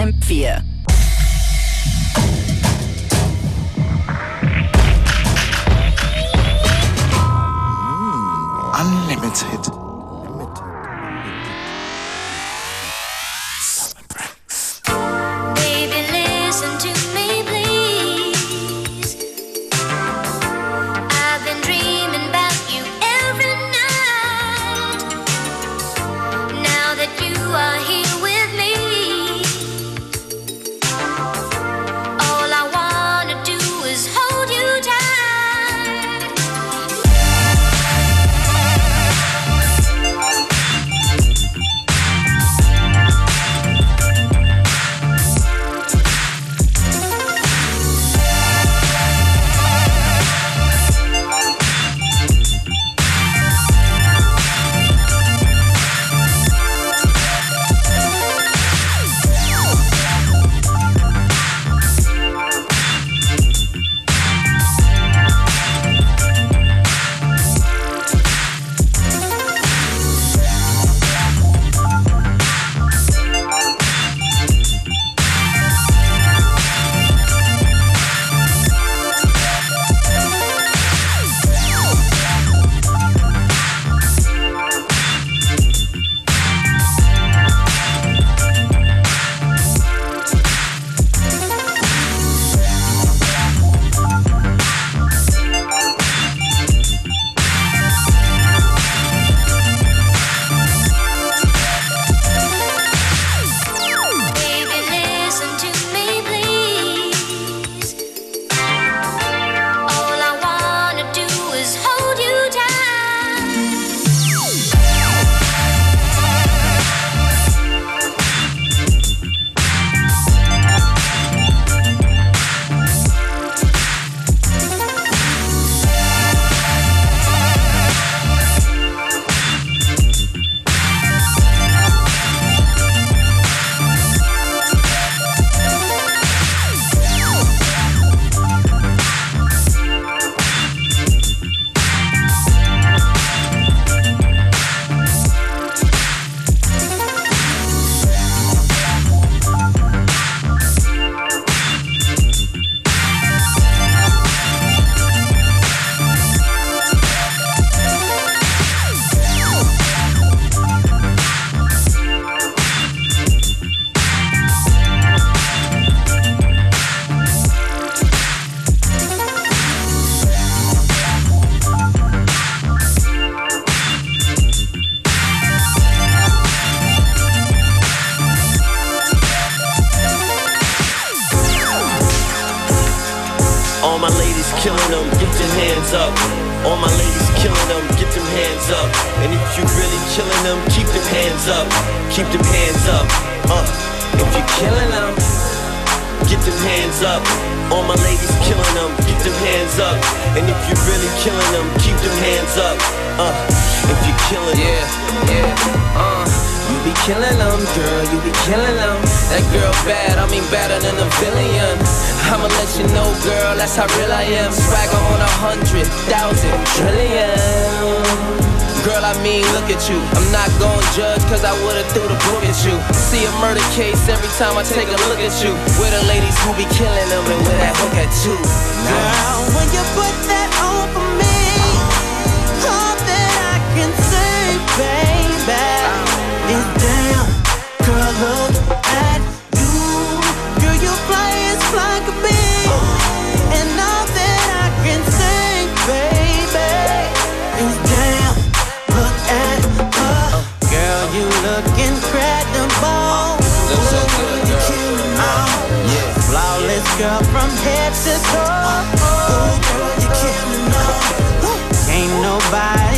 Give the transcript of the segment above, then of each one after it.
FM4. girl, you be killing them. That girl bad, I mean better than a billion. I'ma let you know, girl, that's how real I am. Swagger on a hundred, thousand, trillion. Girl, I mean, look at you. I'm not gon' judge, cause I would've threw the book at you. See a murder case every time I take a look at you. With the ladies who be killing them and with that hook at you. Now, when you put that girl, from head to toe. Ooh, girl, you're killing me. Ain't nobody.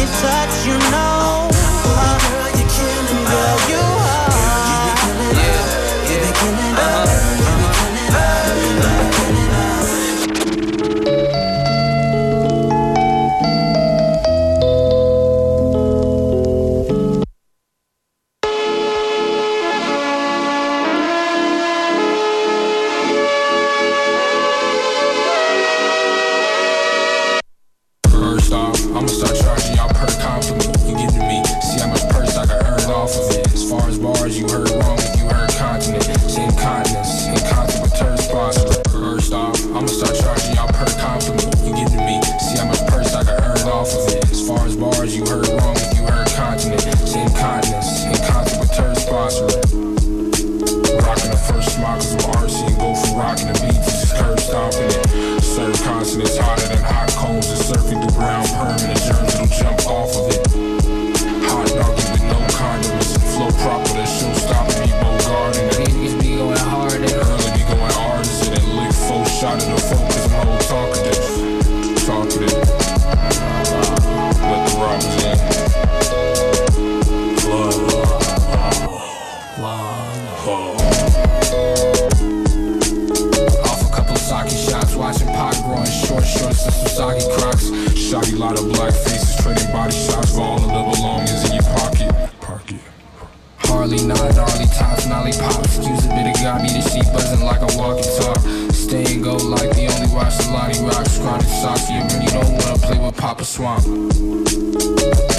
Tops, nolly pops. Use a bit of got me to see buzzing like a walking talk. Stay and go like the only the Lonnie rocks. Chronic socks, you really don't wanna play with Papa Swamp.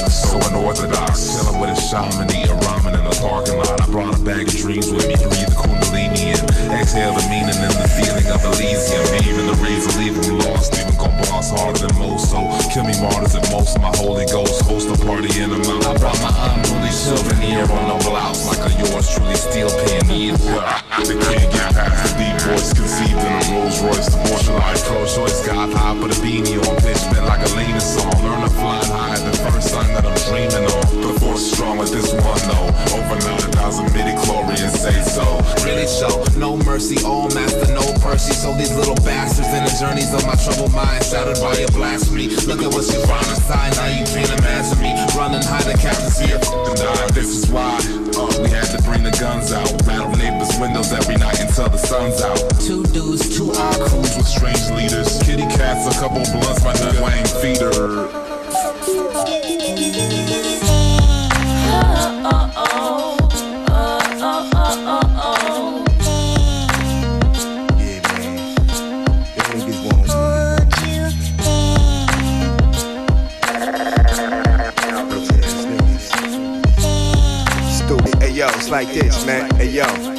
So unorthodox, chilling with a shaman, eating ramen in the parking lot. I brought a bag of dreams with me, breathe the kundalini and exhale the meaning and the feeling of Elysium. Even the razor, leave them lost, even gon' boss harder than most. So kill me martyrs at most. My Holy Ghost host a party in the mountain. I brought my unruly souvenir on no blouse, like a yours truly steel pioneer. They can't get past the deep voice conceived in a Rolls Royce. The Porsche life pro choice, got high, put a beanie on, pitch bent like a leaning song. Learn to fly high, the first sign that I'm dreaming on. The force strong with this one though. Over 9,000 midi chlorians say so. Really show no mercy, all master, no Percy. So these little bastards in the journeys of my troubled mind, shattered by your blasphemy. Look at what you find inside, now you can't imagine me running high the captain's here. And die. This is why uh, we had to bring the guns out. Rattle neighbors' windows every night until the sun's out. Dudes, two our crews. With strange leaders, kitty cats, a couple blunts, my nut wang feeder. Like this, man. Hey yo.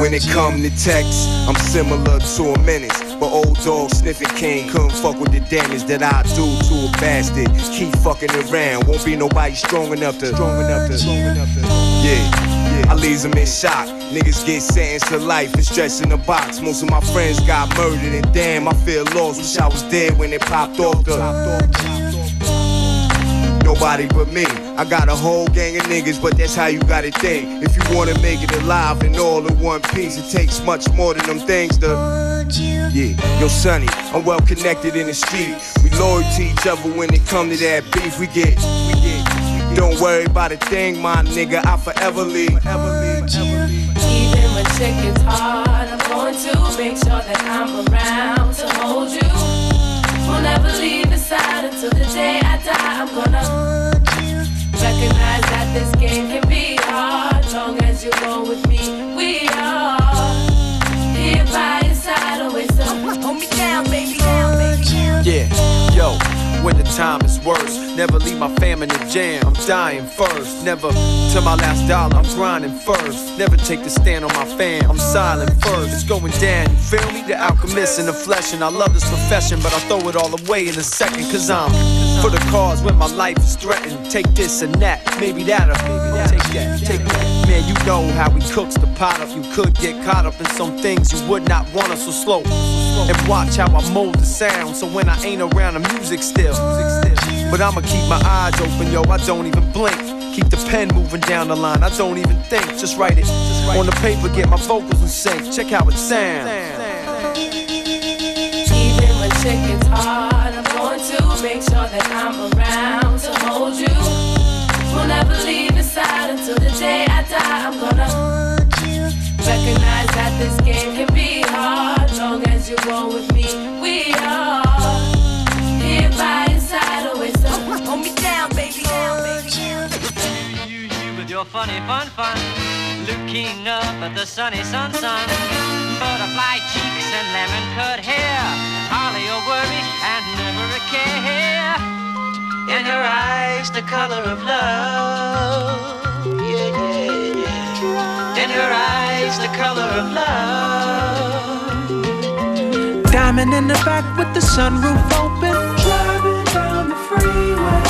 When it come to text, I'm similar to a menace. But old dog sniffing king couldn't fuck with the damage that I do to a bastard. Keep fucking around, won't be nobody strong enough to. Strong enough to. Strong enough to. Yeah, yeah. I leaves them in shock. Niggas get sentenced to life and stretched in a box. Most of my friends got murdered, and damn, I feel lost. Wish I was dead when it popped off the. Nobody but me. I got a whole gang of niggas, but that's how you gotta think. If you wanna make it alive and all in one piece, it takes much more than them things to. Yeah, yo, Sonny, I'm well connected in the street. We loyal to each other when it come to that beef. We get, we get. Don't worry about a thing, my nigga. I forever leave. Even when shit gets hard, I'm going to make sure that I'm around to hold you. Will never leave your side until the day I die. I'm gonna recognize that this game can be hard. Long as you roll with me, we are here by your side, always. So hold me down, baby. Down, baby. Yeah, yo, when the time is worse, never leave my fam in the jam. I'm dying first, never till my last dollar. I'm grinding first, never take the stand on my fam. I'm silent first, it's going down. You feel me? The alchemist in the flesh, and I love this profession, but I throw it all away in a second, cause I'm for the cause when my life is threatened. Take this and that, maybe that'll take that, take that. Man, you know how he cooks the pot up. You could get caught up in some things you would not want us so slow. And watch how I mold the sound. So when I ain't around, the music still. But I'ma keep my eyes open, yo. I don't even blink. Keep the pen moving down the line. I don't even think. Just write it on the paper. Get my vocals in sync. Check how it sounds. Even when shit hard, I'm going to make sure that I'm around to hold you. Will never leave your side until the day I die. I'm gonna recognize that this game can be hard. Long as you roll with me, we are here by your side, always. So hold me down, baby. Down, baby. You, you with your funny fun fun, looking up at the sunny sun sun, butterfly cheeks and lemon cut hair, hardly a worry and never a care. In your eyes, the color of love. Yeah, yeah, yeah. In your eyes, the color of love. Diamond in the back with the sunroof open. Driving down the freeway.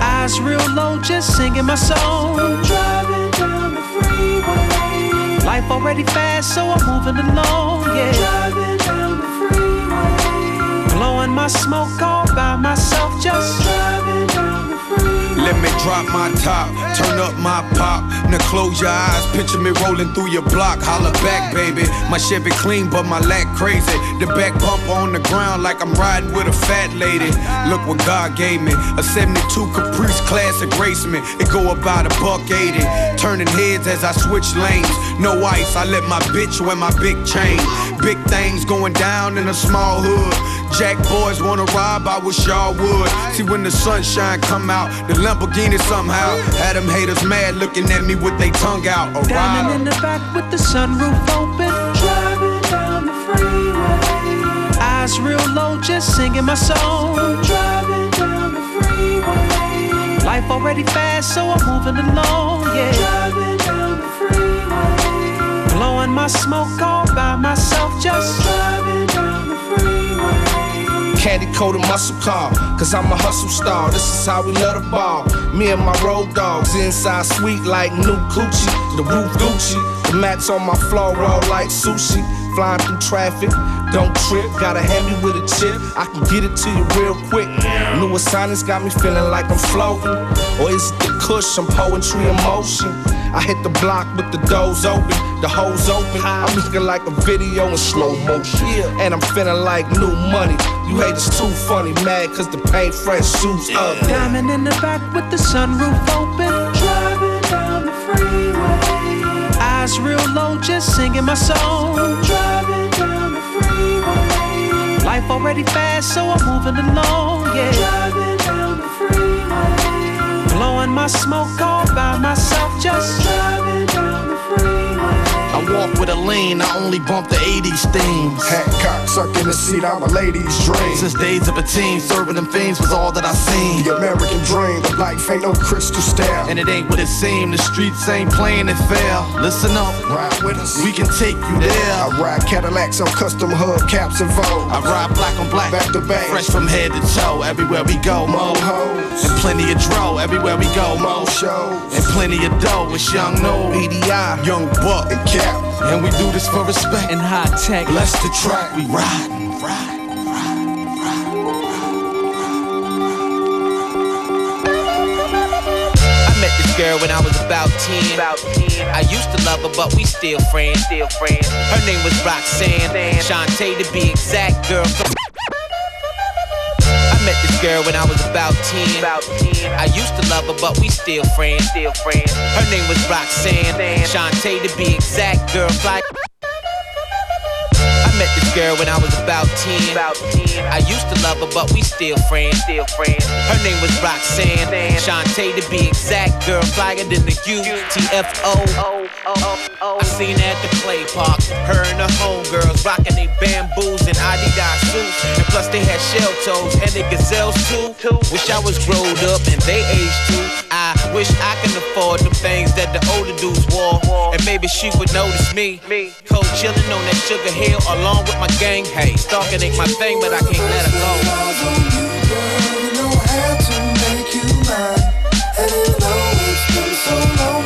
Eyes real low, just singing my song. Driving down the freeway. Life already fast, so I'm moving along, yeah. Driving down the freeway. Blowing my smoke all by myself, just driving down the freeway. Let me drop my top, turn up my pop. Now close your eyes, picture me rolling through your block. Holla back, baby. My Chevy clean, but my lack crazy. The back bump on the ground like I'm riding with a fat lady. Look what God gave me. A 72 Caprice classic race me. It go about a buck 80. Turning heads as I switch lanes. No ice, I let my bitch wear my big chain. Big things going down in a small hood. Jack boys wanna rob, I wish y'all would. See when the sunshine come out, the Lamborghini somehow had them haters mad looking at me with their tongue out. A diamond rider. in the back with the sunroof open. Driving down the freeway. Eyes real low, just singing my song. Driving down the freeway. Life already fast, so I'm moving along, yeah. Driving down the freeway. Blowing my smoke all by myself, just Driving down the freeway. Candy coated muscle car, cause I'm a hustle star. This is how we love the ball. Me and my road dogs inside sweet like new Gucci. The roof Gucci, the mats on my floor roll like sushi. Flying through traffic, don't trip. Got a hand me with a chip, I can get it to you real quick. New assignments got me feeling like I'm floating. Or is it the cushion, poetry in motion? I hit the block with the doors open, the hoes open. I'm looking like a video in slow motion. And I'm feeling like new money. You hate haters too funny, mad cause the paint fresh suits up. diamond in the back with the sunroof open. Driving down the freeway. Eyes real low, just singing my song. Driving down the freeway. Life already fast, so I'm moving along, yeah. Driving down the freeway. Blowing my smoke all by myself, just Driving down. Walk with a lean, I only bump the 80s themes. Hat cock, suck in the seat, I'm a lady's dream. Since days of a teen, serving them fiends was all that I seen. The American dream, but life ain't no crystal stair. And it ain't what it seemed, the streets ain't playing it fair. Listen up, Ride with us. we can take you there. I ride Cadillacs on custom hub caps and Vogue. I ride black on black, Back to back. fresh from head to toe. Everywhere we go, mo. Hoes. And plenty of dro, everywhere we go, mo. Mo shows. And plenty of dough, it's young no BDI. young buck. And cap. And we do this for respect. in high tech. Bless the track, we riding, riding. I met this girl when I was about 10. About 10. I used to love her, but we still friends. Still friends. Her name was Roxanne. Shantae to be exact, girl. Met this girl when I was about 10. About 10. I used to love her, but we still friends. Still friends. Her name was Roxanne. Shantae to be exact, girl. Fly. Met this girl when I was about 10. About 10. I used to love her, but we still friends. Still friends. Her name was Roxanne. Shantae to be exact, girl. Flyer than the UTFO. Oh, oh, oh. I seen her at the play park. Her and her homegirls rocking they bamboos and Adidas suits. And plus they had shell toes and they gazelles too. Wish I was growed up and they aged too. I wish I can afford the things that the older dudes wore. And maybe she would notice me. Cold chillin' on that sugar hill along with my gang. Hey, stalking ain't my thing, but I can't let her go. You. Know had to make you mine. And even though it's been so long,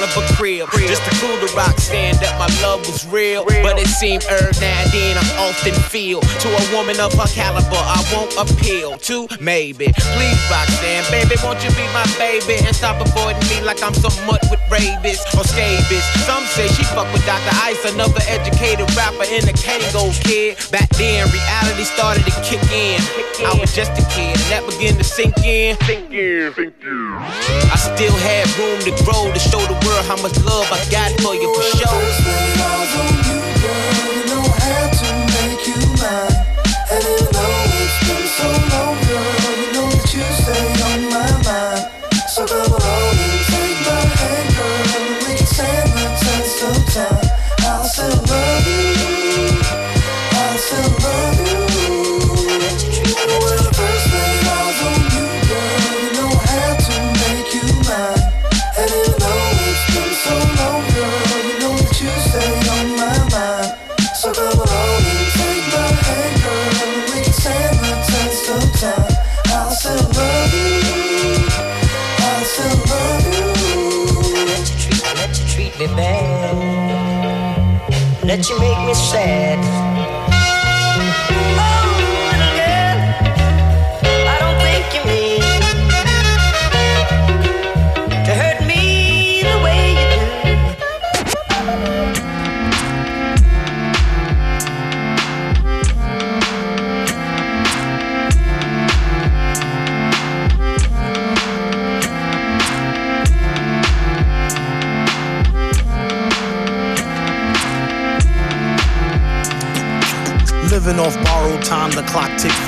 staked out in front of a crib. Just to cool the to stand that my love was real. But it seemed er now and then I'm often feel. To a woman of her caliber, I won't appeal to maybe. Please, Roxanne, baby, won't you be my baby? And stop avoiding me like I'm somewhat with rabies or scabies. Some say she fuck with Dr. Ice, another educated rapper in the Kangol kid. Back then, reality started to kick in. I was just a kid, and that began to sink in. Sink in, sink in. I still had room to grow to show the world how much love I got for you for sure. On you, know. And it's been so long, Let you make me sad.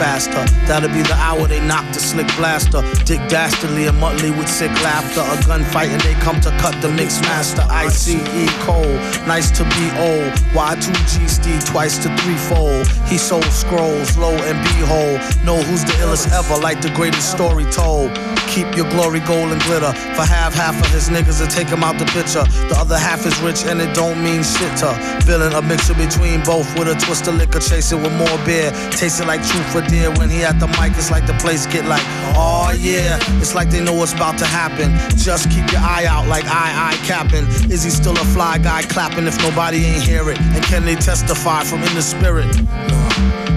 Faster. That'll be the hour they knock the slick blaster. Dick Dastardly and Muttley with sick laughter. A gunfight and they come to cut the mix master. ICE Cole, nice to be old. Y2G Steve twice to threefold. He sold scrolls, low and behold. Know who's the illest ever, like the greatest story told. Keep your glory gold and glitter. For half, half of his niggas to take him out the picture. The other half is rich and it don't mean shit to. Villain, a mixture between both with a twist of liquor, chasing with more beer. Tasting like truth for dear. When he at the mic, it's like the place get like, oh yeah. It's like they know what's about to happen. Just keep your eye out like I, I capping. Is he still a fly guy clapping if nobody ain't hear it? And can they testify from in the spirit?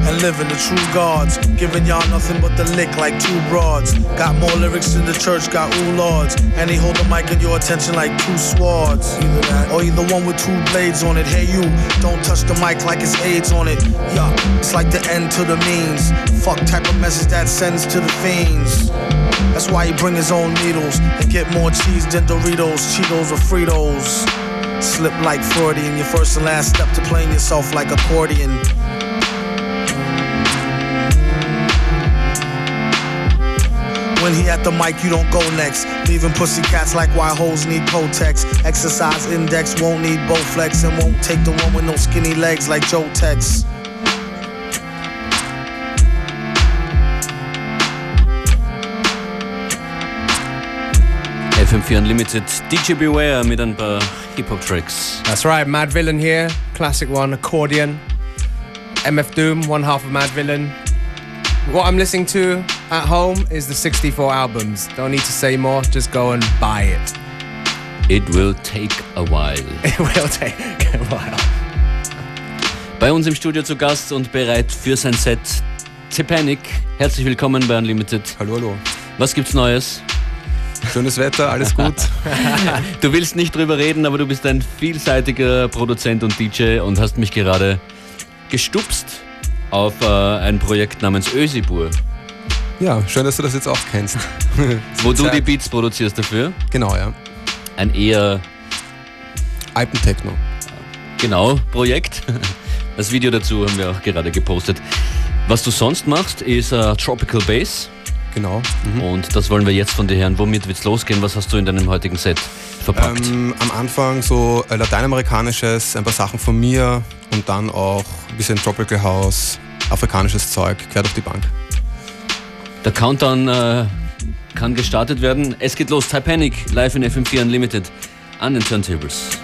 And living the true gods. Giving y'all nothing but the lick like two broads. Got more lyrics than the church got ooh lords. And he hold the mic in your attention like two swords. Or either one with two blades on it. Hey you, don't touch the mic like it's AIDS on it. Yeah, it's like the end to the means. Fuck type of message that sends to the fiends. That's why he bring his own needles and get more cheese than Doritos, Cheetos, or Fritos. Slip like Freudian, your first and last step to playing yourself like accordion. When he at the mic, you don't go next. Leaving pussy cats like why hoes need Kotex. Exercise index won't need Bowflex and won't take the one with no skinny legs like Joe Tex. FM4 Unlimited, DJ Beware mit ein paar Hip-Hop-Tracks. That's right, Madvillain here. Classic one, accordion. MF Doom, one half of Mad Villain. What I'm listening to at home is the 64 albums. Don't need to say more, just go and buy it. It will take a while. It will take a while. Bei uns im Studio zu Gast und bereit für sein Set Tepanic. Herzlich willkommen bei Unlimited. Hallo, hallo. Was gibt's Neues? Schönes Wetter, alles gut. du willst nicht drüber reden, aber du bist ein vielseitiger Produzent und DJ und hast mich gerade gestupst auf äh, ein Projekt namens Ösibur. Ja, schön, dass du das jetzt auch kennst. Wo du die Beats produzierst dafür. Genau, ja. Ein eher Alpentechno. Genau, Projekt. Das Video dazu haben wir auch gerade gepostet. Was du sonst machst, ist uh, Tropical Bass. Genau. Mhm. Und das wollen wir jetzt von dir hören. Womit wird's losgehen? Was hast du in deinem heutigen Set verpackt? Ähm, am Anfang so äh, lateinamerikanisches, ein paar Sachen von mir und dann auch ein bisschen Tropical House, afrikanisches Zeug, quer durch die Bank. Der Countdown äh, kann gestartet werden. Es geht los. Titanic live in FM4 Unlimited an den Turntables.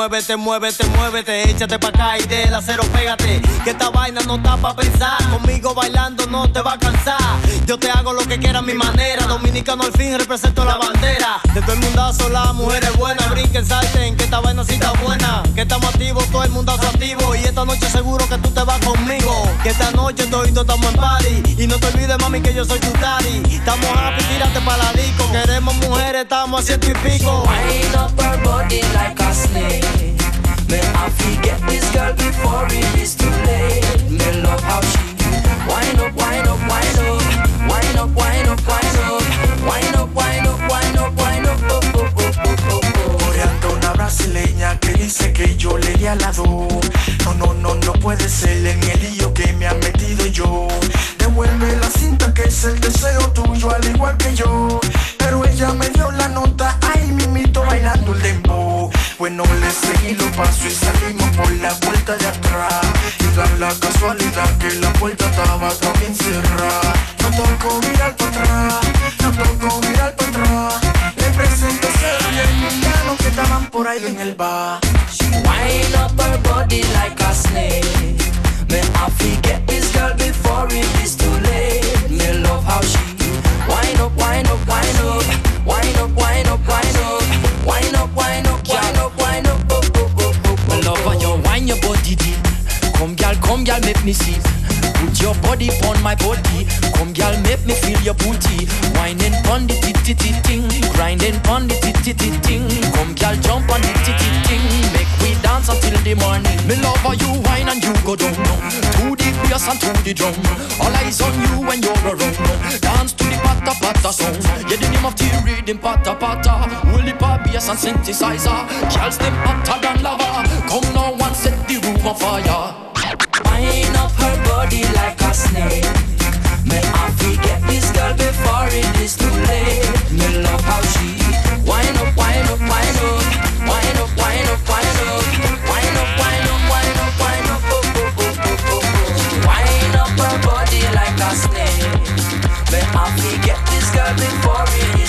Muévete, muévete, muévete. Échate pa' acá y del acero pégate. Que esta vaina no está pa' pensar. Conmigo bailando no te va a cansar. Yo te hago lo que quiera a mi manera. Dominicano al fin represento la bandera. De todo el mundazo, las mujeres buenas. Brinquen, salten, que esta vaina sí está buena. Que estamos activos, todo el mundazo activo. Y esta noche seguro que tú te vas conmigo. Que esta noche todito estamos en party. Y no te olvides, mami, que yo soy tu daddy. Estamos happy, tírate pa' la disco. Queremos mujeres, estamos a ciento y pico. Up her body like a snake. Man, I forget this girl before it is too late. Man, love how she do. Wind up, wind up, wind up. Wind up, wind up, wind up. Wind up, wind up, wind up, una brasileña que dice que yo le di al lado. No, no, no, no puede ser en el lío que me han metido yo. Devuelve la cinta que es el deseo tuyo al igual que yo. Pero ella me dio la nota, ay, mimito bailando el dembow. Bueno, le seguí los pasos y salimos por la puerta de atrás. Y da la casualidad que la puerta estaba también cerrada. No tocó mirar para atrás, no tocó mirar para atrás. Le presento ese bien mundano que estaban por ahí en el bar. Wind up her body like a snake. Me I forget this girl before it is too late. Me love how she Wind up, wind up, wind up. Wind up, wind up, wind up. Wind up, wind up, wind up, wind up. Oh, oh, oh, oh, oh. My love, you wind your body deep. Come, girl, come, girl, make me see. Put your body on my body. Come, girl, make me feel your booty. Winding on the titty ting, grinding on the titty ting. Come, girl, jump on the titty ting. Make we dance until the morning. Me love how you wine and you go down. Bass and to the drum. All eyes on you when you're around. Dance to the pata pata sound. Yeah, the name of the rhythm pata pata. Will the pop bass and synthesizer. Girls them hotter than lava. Come now and set the room on fire. Wind up her body like a snake. Me I forget this girl before it is too late. Me love how she wind up, wind up, wind up, nothing for me.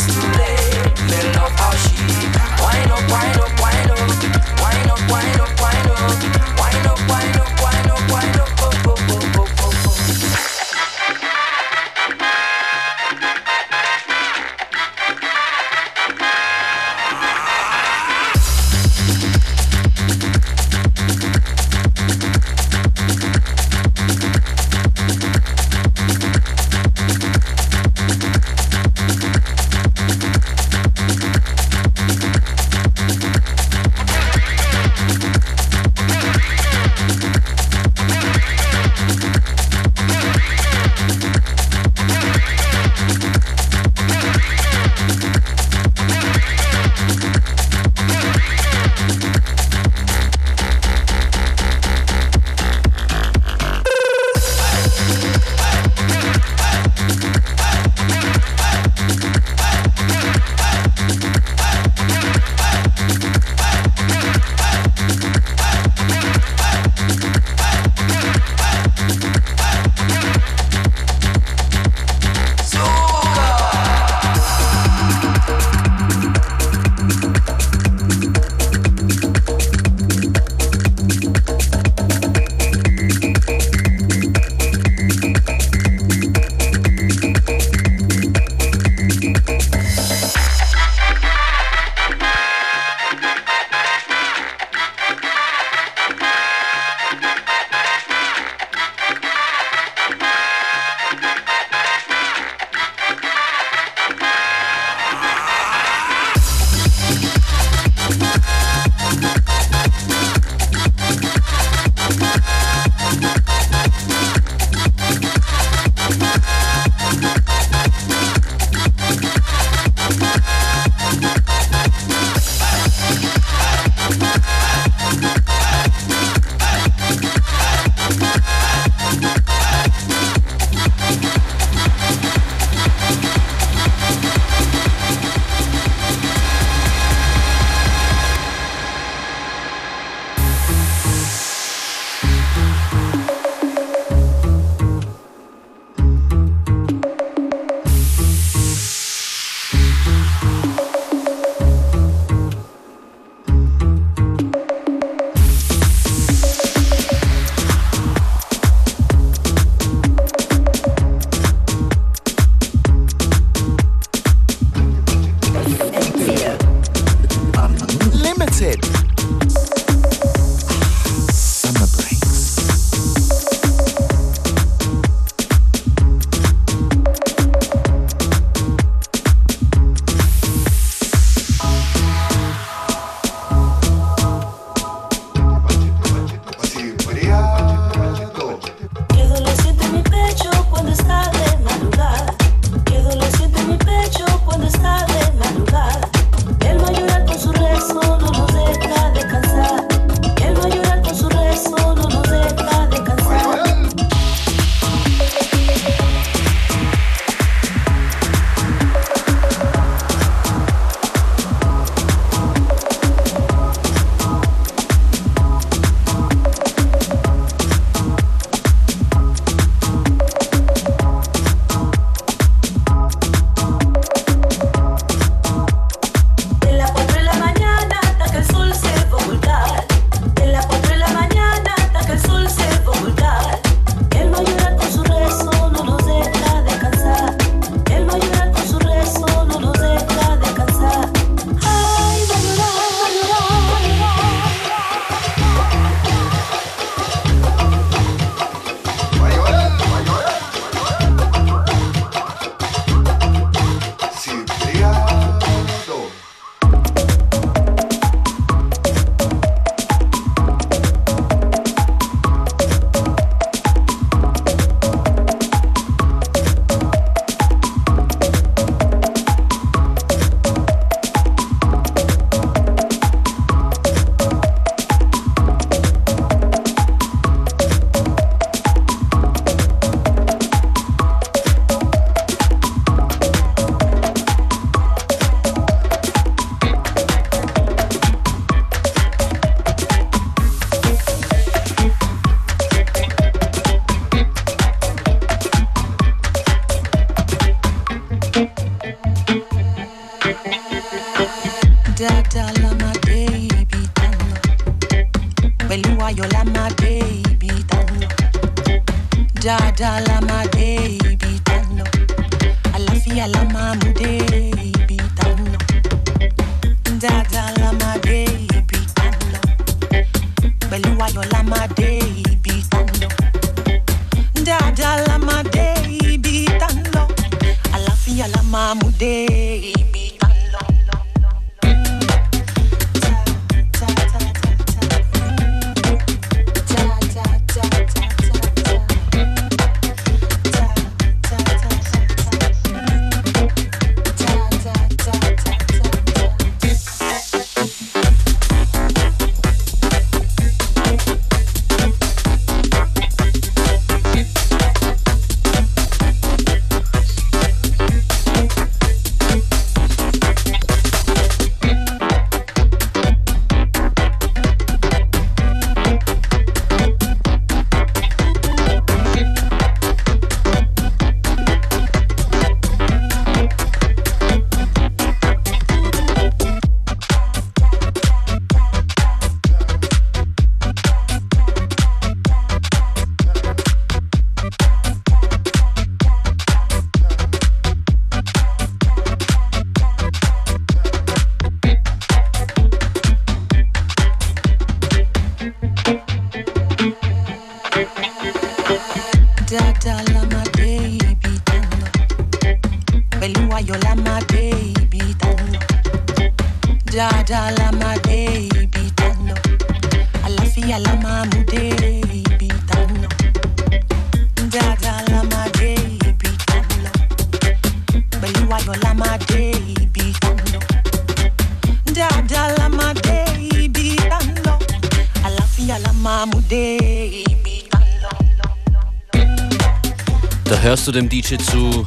Dem DJ zu,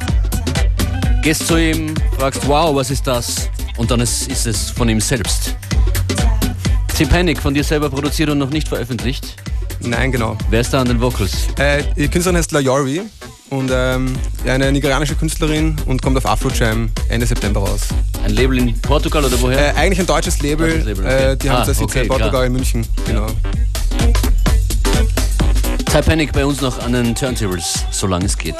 gehst zu ihm, fragst, wow, was ist das? Und dann ist, ist es von ihm selbst. Tim Panic, von dir selber produziert und noch nicht veröffentlicht. Nein, genau. Wer ist da an den Vocals? Äh, die Künstlerin heißt Layori und ähm, ja, eine nigerianische Künstlerin und kommt auf Afrojam Ende September raus. Ein Label in Portugal oder woher? Äh, eigentlich ein deutsches Label. Deutsches Label, okay. äh, die haben Ah, das Sitz okay, in Portugal klar. in München. Genau. Ty Panic bei uns noch an den Turntables, solange es geht.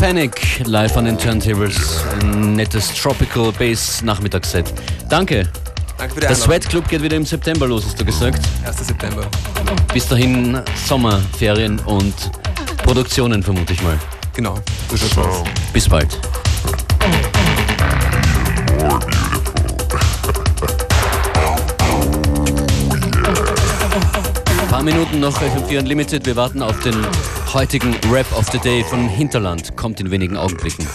Panic live an den Turntables. Ein nettes Tropical Bass Nachmittagsset. Danke. Danke für die Der Sweat Club geht wieder im September los, hast du gesagt. 1. September. Bis dahin Sommerferien und Produktionen vermute ich mal. Genau. So. Bis bald. Ein paar Minuten noch FM4 Unlimited. Wir warten auf den heutigen Rap of the Day von Hinterland kommt in wenigen Augenblicken.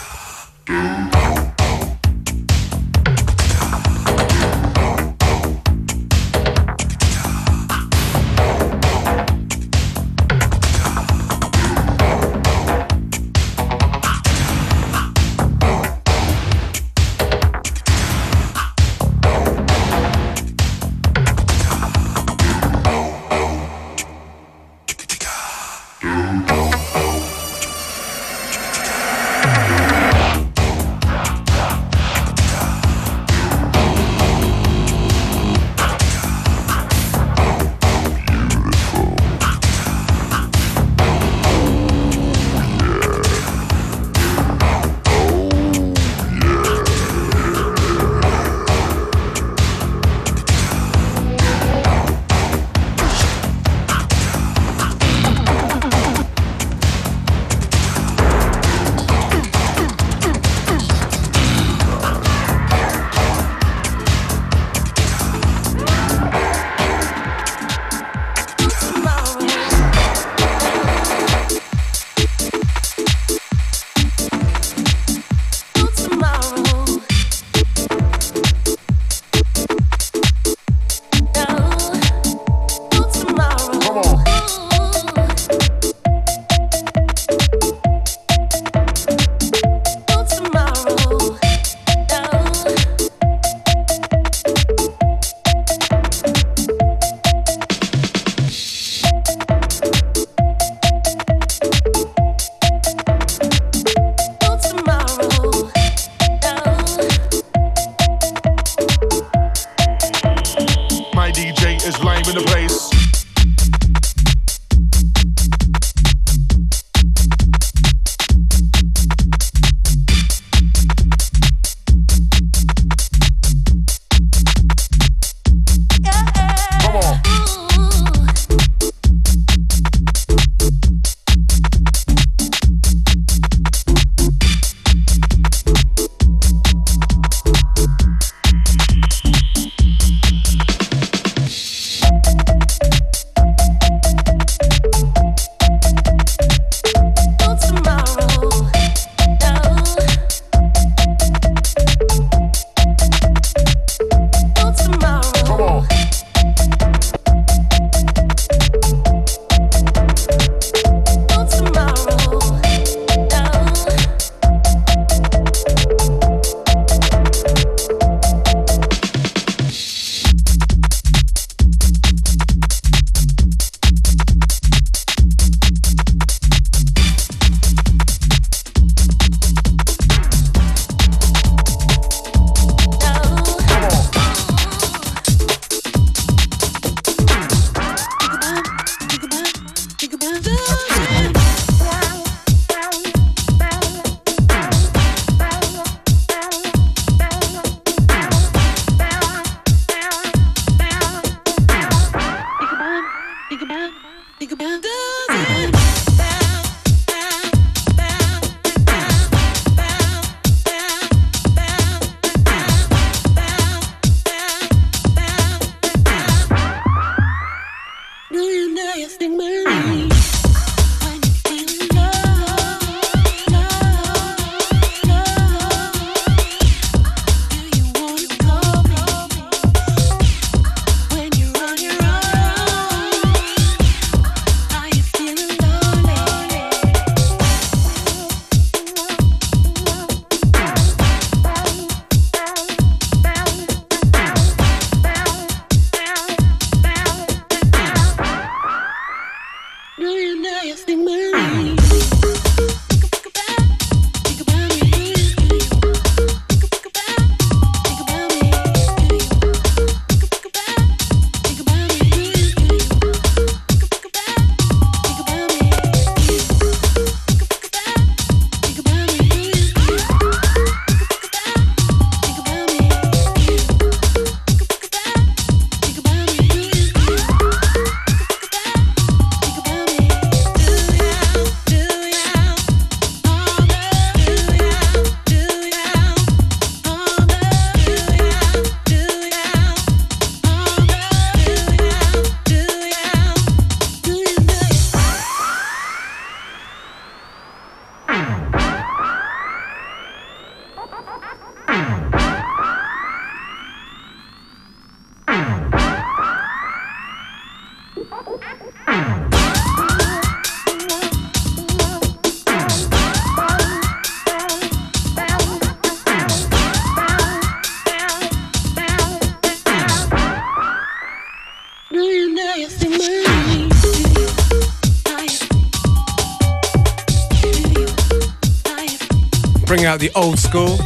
Out the old school.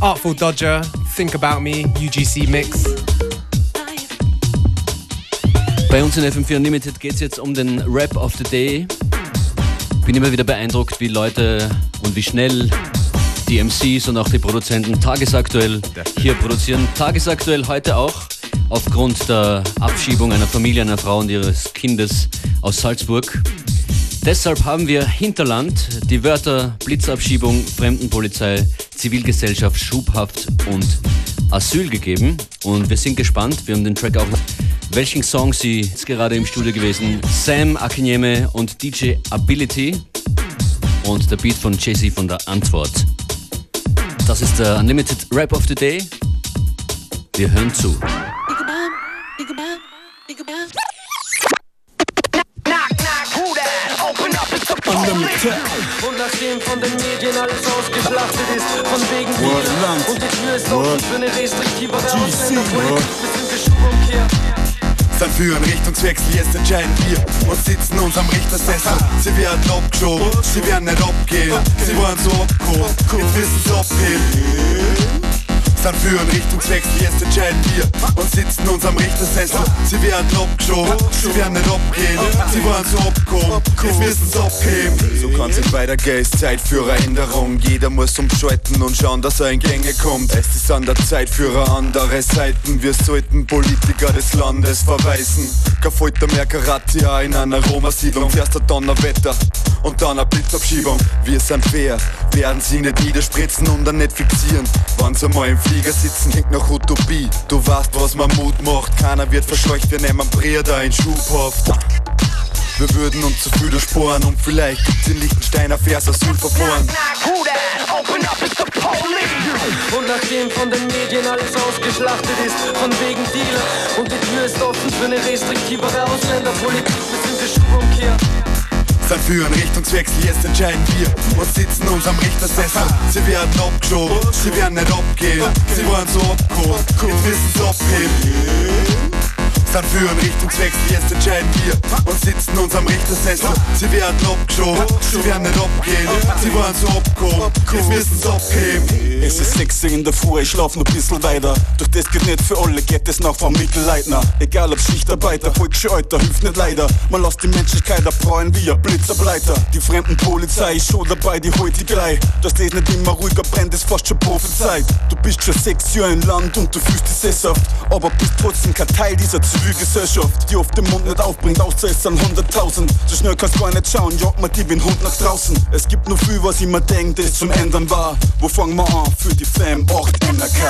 Artful Dodger, Think About Me, UGC Mix. Bei uns in FM4 Unlimited geht es jetzt um den Rap of the Day. Bin immer wieder beeindruckt, wie Leute und wie schnell die MCs und auch die Produzenten tagesaktuell hier produzieren. Tagesaktuell heute auch aufgrund der Abschiebung einer Familie, einer Frau und ihres Kindes aus Salzburg. Deshalb haben wir Hinterland die Wörter Blitzabschiebung, Fremdenpolizei, Zivilgesellschaft, Schubhaft und Asyl gegeben. Und wir sind gespannt. Wir haben den Track auch. Welchen Song sie ist gerade im Studio gewesen? Sam Akinyeme und DJ Ability. Und der Beat von Jay-Z von der Antwort. Das ist der Unlimited Rap of the Day. Wir hören zu. Und nachdem von den Medien alles ausgeschlachtet ist, von wegen Bier und die Tür ist offen für eine restriktivere Ausländerpolitik, wir sind wir Schubumkehr. Sein für einen Richtungswechsel, jetzt entscheiden wir und sitzen uns am Richtersessel. Sie werden abgeschoben, sie werden nicht abgehen, sie wollen so abgehoben, jetzt wissen sie abheben. Sein für einen Richtungswechsel, jetzt entscheiden wir und sitzen uns am Richtersessel. Sie werden abgeschoben, sie werden nicht abgehen, sie wollen so abgehoben, jetzt wissen sie abheben. So kann's nicht weitergehen, ist Zeit für Änderung. Jeder muss umschalten und schauen, dass er in Gänge kommt. Es ist an der Zeit für andere Seiten. Wir sollten Politiker des Landes verweisen. Kein Folter mehr Karatia in einer Roma-Siedlung. Erst ein Donnerwetter und dann eine Blitzabschiebung. Wir sind fair, werden sie nicht niederspritzen und dann nicht fixieren. Wann sie mal im Flieger sitzen, klingt nach Utopie. Du weißt, was man Mut macht. Keiner wird verscheucht, wir nehmen Breder in Schubhaft. Wir würden uns zu viele sporen und vielleicht gibt's in Liechtenstein ein Vers Asylverfahren. Und nachdem von den Medien alles ausgeschlachtet ist, von wegen Dealer und die Tür ist offen für eine restriktivere Ausländerpolitik, wir sind wir Schubumkehr. Sein für einen Richtungswechsel, jetzt entscheiden wir und sitzen uns am Richtersessel. Sie werden abgeschoben, sie werden nicht abgehen, sie wollen so abgehoben, jetzt wissen sie abheben. Sein für einen Richtungswechsel, jetzt entscheiden wir und sitzen uns am Richtersessel. Sie werden abgeschoben, sie werden nicht abgehen, sie wollen so abgehoben, jetzt wissen sie abheben. Es ist 6 in der Früh, ich schlaf noch bisschen weiter. Doch das geht nicht für alle, geht es noch vom Mittelleitner. Egal ob Schichtarbeiter, Alter, hilft nicht leider. Man lässt die Menschlichkeit erfreuen wie ein Blitzableiter. Die fremden Polizei ist schon dabei, die holt die gleich. Dass das nicht immer ruhiger brennt, ist fast schon Prophezeit. Du bist schon sechs Jahre im Land und du fühlst dich sesshaft. Aber bist trotzdem kein Teil dieser Zivilgesellschaft, die oft den Mund nicht aufbringt, außer es sind 100.000. So schnell kannst du gar nicht schauen, jagt man die wie ein Hund nach draußen. Es gibt nur viel, was ich mir denkt, das zum Ändern war. Wo fangen wir an für die Fam 8 NRK?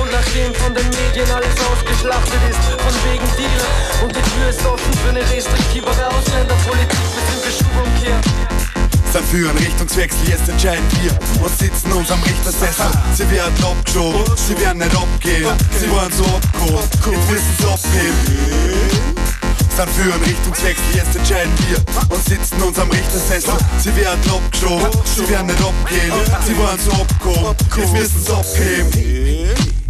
Und nachdem von den Medien alles ausgeschlachtet ist, von wegen Dealer und die Tür ist offen für eine restriktivere Ausländerpolitik, wir sind wir Schubumkehr. Sein für einen Richtungswechsel, jetzt entscheiden wir und sitzen uns am Richtersessel. Sie werden abgeschoben, sie werden nicht abgehen, sie wollen so abgehoben, jetzt wissen sie abheben. Sein für einen Richtungswechsel, jetzt entscheiden wir und sitzen uns am Richtersessel. Sie werden abgeschoben, sie werden nicht abgehen, sie wollen so abgehoben, jetzt wissen sie abheben.